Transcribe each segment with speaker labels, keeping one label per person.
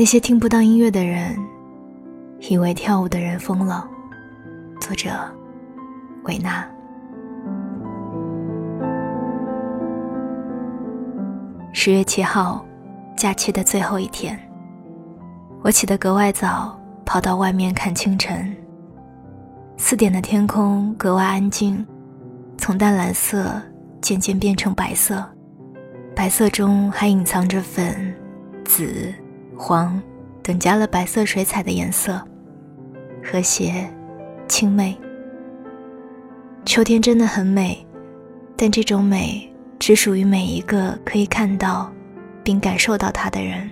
Speaker 1: 那些听不到音乐的人，以为跳舞的人疯了。作者：维纳。十月七号，假期的最后一天，我起得格外早，跑到外面看清晨。四点的天空格外安静，从淡蓝色渐渐变成白色，白色中还隐藏着粉、紫、黄等加了白色水彩的颜色，和谐、清媚。秋天真的很美，但这种美只属于每一个可以看到并感受到它的人。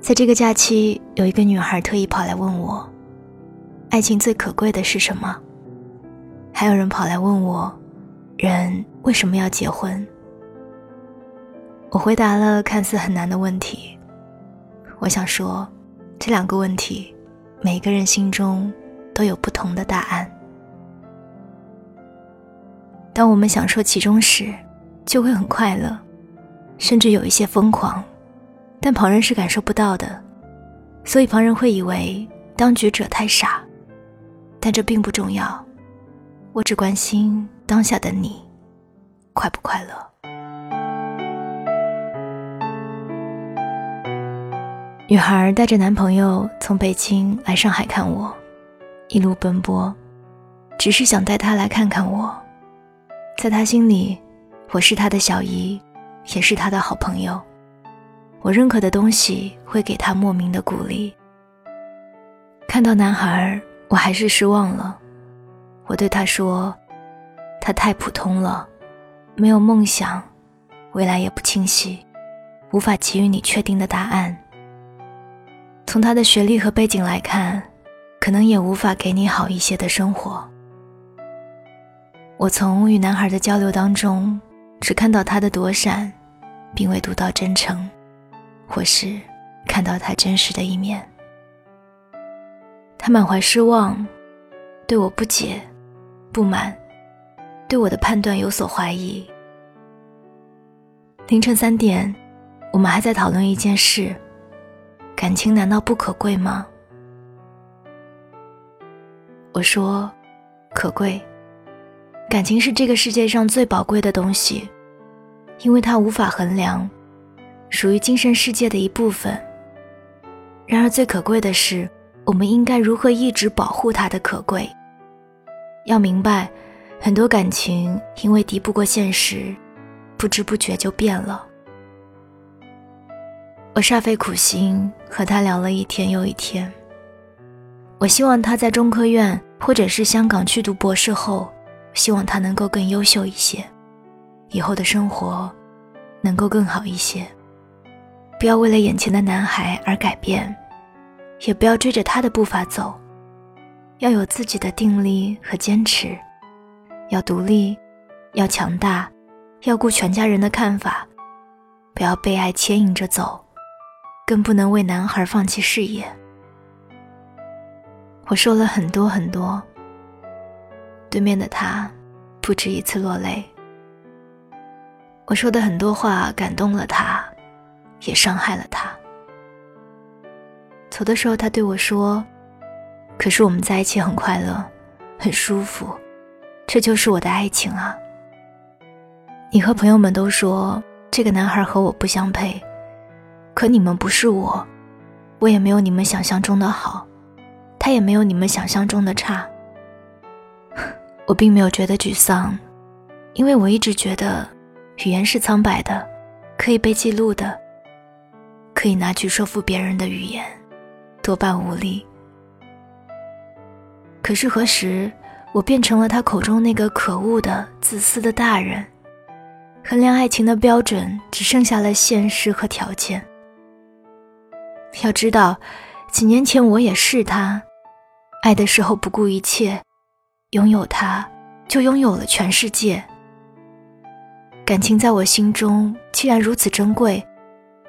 Speaker 1: 在这个假期，有一个女孩特意跑来问我。爱情最可贵的是什么？还有人跑来问我，人为什么要结婚？我回答了看似很难的问题。我想说，这两个问题，每个人心中都有不同的答案。当我们享受其中时，就会很快乐，甚至有一些疯狂，但旁人是感受不到的，所以旁人会以为当局者太傻。但这并不重要，我只关心当下的你，快不快乐？女孩带着男朋友从北京来上海看我，一路奔波，只是想带他来看看我。在他心里，我是他的小姨，也是他的好朋友。我认可的东西会给他莫名的鼓励。看到男孩。我还是失望了，我对他说：“他太普通了，没有梦想，未来也不清晰，无法给予你确定的答案。从他的学历和背景来看，可能也无法给你好一些的生活。”我从与男孩的交流当中，只看到他的躲闪，并未读到真诚，或是看到他真实的一面。他满怀失望，对我不解、不满，对我的判断有所怀疑。凌晨三点，我们还在讨论一件事：感情难道不可贵吗？我说，可贵。感情是这个世界上最宝贵的东西，因为它无法衡量，属于精神世界的一部分。然而，最可贵的是。我们应该如何一直保护它的可贵？要明白，很多感情因为敌不过现实，不知不觉就变了。我煞费苦心和他聊了一天又一天。我希望他在中科院或者是香港去读博士后，希望他能够更优秀一些，以后的生活能够更好一些。不要为了眼前的男孩而改变。也不要追着他的步伐走，要有自己的定力和坚持，要独立，要强大，要顾全家人的看法，不要被爱牵引着走，更不能为男孩放弃事业。我说了很多很多，对面的他不止一次落泪。我说的很多话感动了他，也伤害了他。走的时候，他对我说：“可是我们在一起很快乐，很舒服，这就是我的爱情啊。”你和朋友们都说这个男孩和我不相配，可你们不是我，我也没有你们想象中的好，他也没有你们想象中的差。我并没有觉得沮丧，因为我一直觉得，语言是苍白的，可以被记录的，可以拿去说服别人的语言。多半无力。可是何时，我变成了他口中那个可恶的、自私的大人？衡量爱情的标准只剩下了现实和条件。要知道，几年前我也是他，爱的时候不顾一切，拥有他，就拥有了全世界。感情在我心中既然如此珍贵。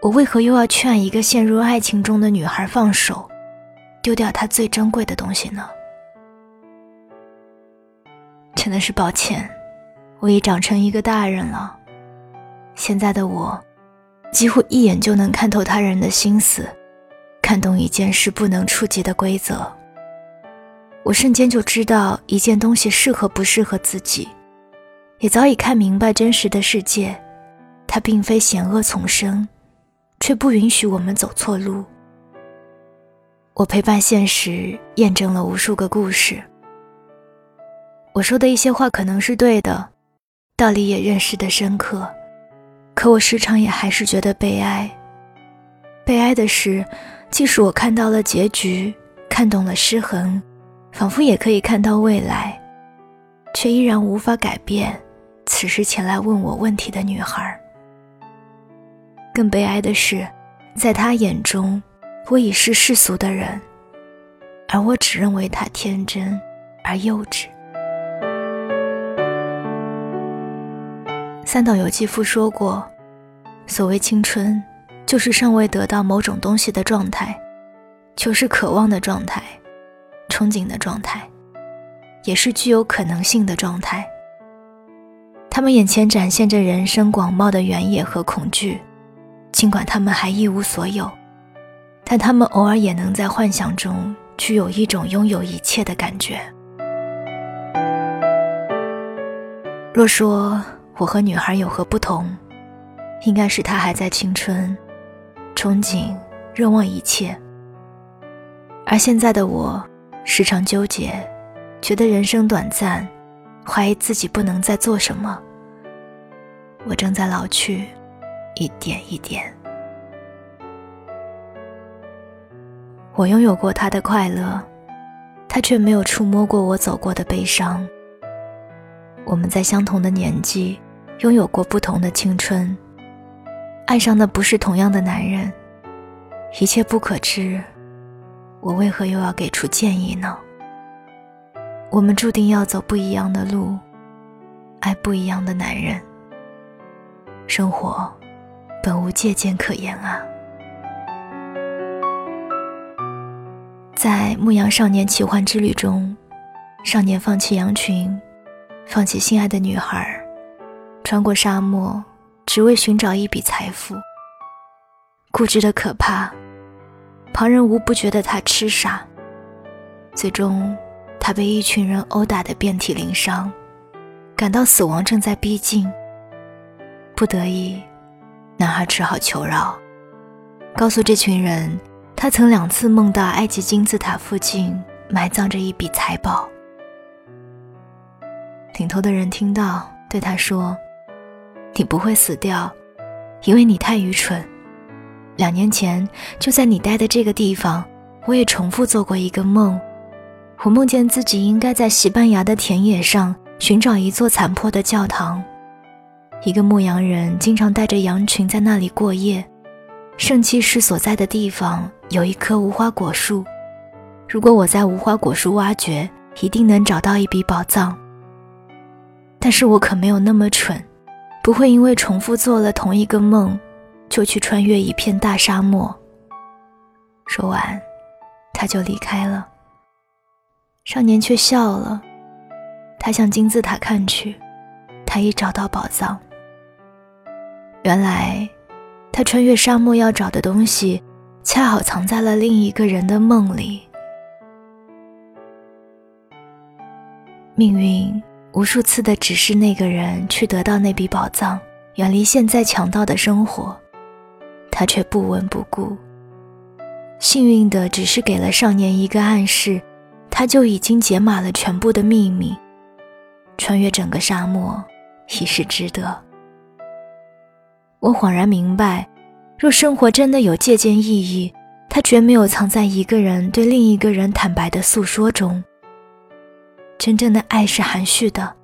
Speaker 1: 我为何又要劝一个陷入爱情中的女孩放手，丢掉她最珍贵的东西呢？真的是抱歉，我已长成一个大人了。现在的我，几乎一眼就能看透他人的心思，看懂一件事不能触及的规则。我瞬间就知道一件东西适合不适合自己，也早已看明白真实的世界，它并非险恶丛生，却不允许我们走错路。我陪伴现实，验证了无数个故事。我说的一些话可能是对的，道理也认识的深刻，可我时常也还是觉得悲哀。悲哀的是，即使我看到了结局，看懂了失衡，仿佛也可以看到未来，却依然无法改变此时前来问我问题的女孩。更悲哀的是，在他眼中，我已是世俗的人，而我只认为他天真而幼稚。三岛由纪夫说过：“所谓青春，就是尚未得到某种东西的状态，就是渴望的状态，憧憬的状态，也是具有可能性的状态。他们眼前展现着人生广袤的原野和恐惧，尽管他们还一无所有，但他们偶尔也能在幻想中具有一种拥有一切的感觉。若说，我和女孩有何不同？应该是她还在青春，憧憬、热望一切。而现在的我，时常纠结，觉得人生短暂，怀疑自己不能再做什么。我正在老去，一点一点。我拥有过他的快乐，他却没有触摸过我走过的悲伤。我们在相同的年纪。拥有过不同的青春，爱上的不是同样的男人，一切不可知，我为何又要给出建议呢？我们注定要走不一样的路，爱不一样的男人，生活本无借鉴可言啊！在《牧羊少年奇幻之旅》中，少年放弃羊群，放弃心爱的女孩。穿过沙漠，只为寻找一笔财富。固执的可怕，旁人无不觉得他痴傻。最终，他被一群人殴打得遍体鳞伤，感到死亡正在逼近。不得已，男孩只好求饶，告诉这群人，他曾两次梦到埃及金字塔附近埋葬着一笔财宝。领头的人听到，对他说。你不会死掉，因为你太愚蠢。两年前，就在你待的这个地方，我也重复做过一个梦。我梦见自己应该在西班牙的田野上寻找一座残破的教堂。一个牧羊人经常带着羊群在那里过夜。圣骑士所在的地方有一棵无花果树。如果我在无花果树挖掘，一定能找到一笔宝藏。但是我可没有那么蠢。不会因为重复做了同一个梦，就去穿越一片大沙漠。说完，他就离开了。少年却笑了，他向金字塔看去，他已找到宝藏。原来，他穿越沙漠要找的东西，恰好藏在了另一个人的梦里。命运。无数次的指示那个人去得到那笔宝藏，远离现在强盗的生活，他却不闻不顾。幸运的只是给了少年一个暗示，他就已经解码了全部的秘密，穿越整个沙漠，已是值得。我恍然明白，若生活真的有借鉴意义，它绝没有藏在一个人对另一个人坦白的诉说中。真正的爱是含蓄的、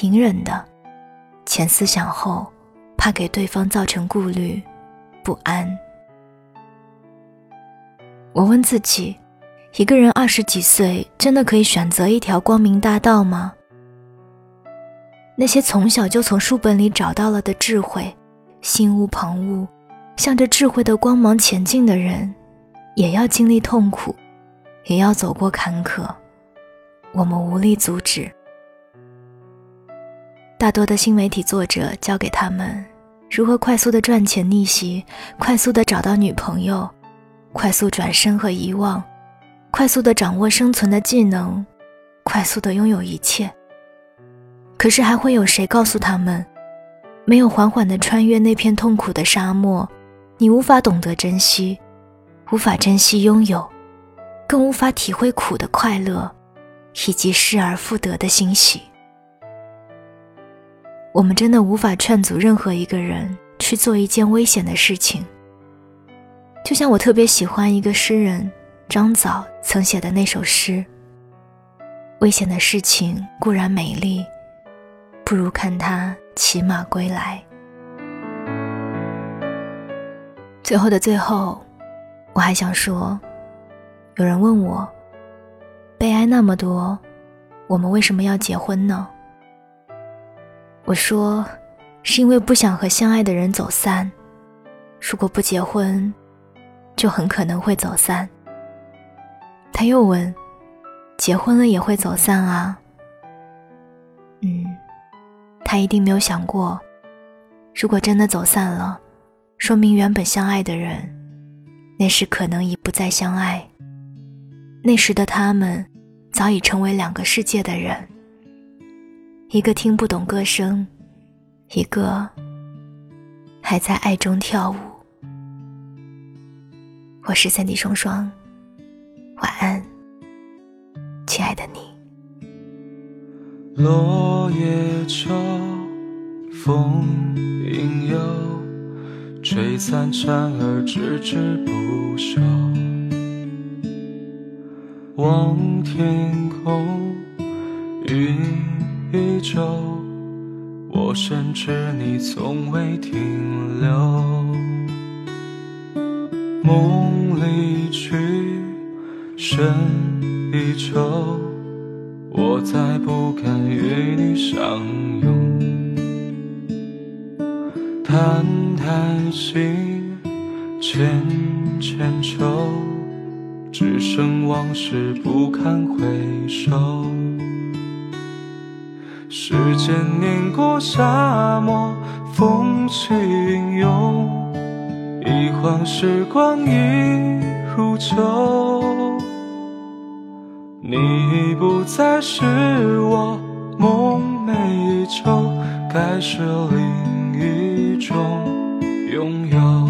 Speaker 1: 隐忍的，前思想后，怕给对方造成顾虑、不安。我问自己：一个人二十几岁，真的可以选择一条光明大道吗？那些从小就从书本里找到了的智慧，心无旁骛，向着智慧的光芒前进的人，也要经历痛苦，也要走过坎坷。我们无力阻止。大多的新媒体作者教给他们，如何快速的赚钱逆袭，快速的找到女朋友，快速转身和遗忘，快速的掌握生存的技能，快速的拥有一切。可是还会有谁告诉他们，没有缓缓的穿越那片痛苦的沙漠，你无法懂得珍惜，无法珍惜拥有，更无法体会苦的快乐，以及失而复得的欣喜。我们真的无法劝阻任何一个人去做一件危险的事情。就像我特别喜欢一个诗人张枣曾写的那首诗：“危险的事情固然美丽，不如看他骑马归来。”最后的最后，我还想说，有人问我，那么多，我们为什么要结婚呢？我说，是因为不想和相爱的人走散。如果不结婚，就很可能会走散。他又问：“结婚了也会走散啊？”嗯，他一定没有想过，如果真的走散了，说明原本相爱的人，那时可能已不再相爱。那时的他们，早已成为两个世界的人。一个听不懂歌声，一个还在爱中跳舞。我是三弟双双，晚安，亲爱的你。
Speaker 2: 落叶秋，风影悠，吹散蝉儿吱吱不休。望天空，云。宇宙，我深知你从未停留。梦离去，深依旧，我再不敢与你相拥。叹叹心，千千愁，只剩往事不堪回首。时间碾过沙漠，风起云涌，一晃时光已如旧。你已不再是我梦寐以求，该是另一种拥有，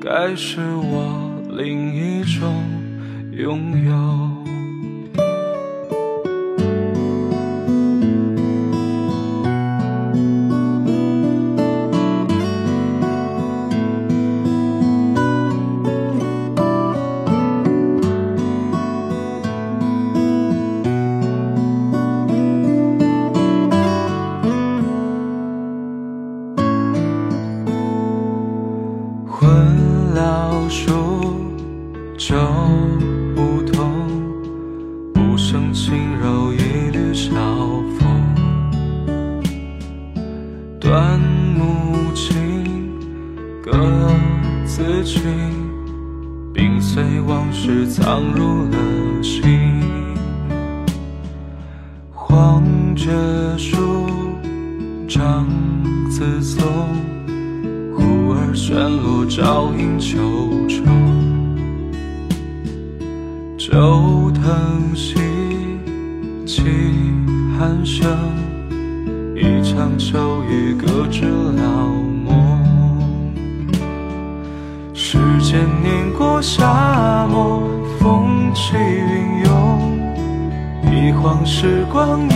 Speaker 2: 该是我另一种拥有。的自己，并随往事藏入了心，黄桷树，长自松，忽而旋落，照影秋愁。旧藤兮，起寒声，一场秋雨，搁置沙漠。风起云涌，一晃时光已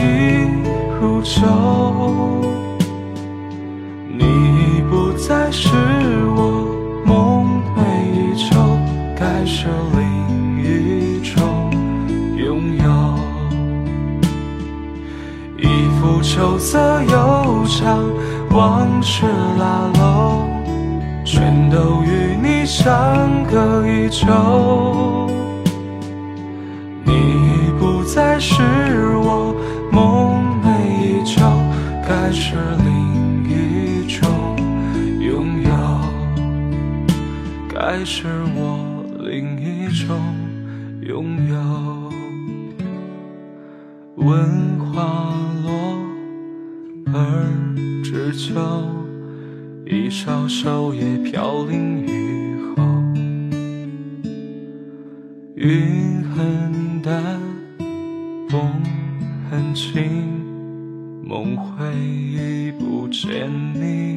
Speaker 2: 如旧。你已不再是我梦寐以求，该是另一种拥有。一幅秋色悠长，往事拉拢，全都与你相隔已久。你已不再是我梦寐以求，该是另一种拥有，该是我另一种拥有。闻花落，而知秋，一稍稍也飘零雨后，云很淡，风很轻，梦回忆不见你。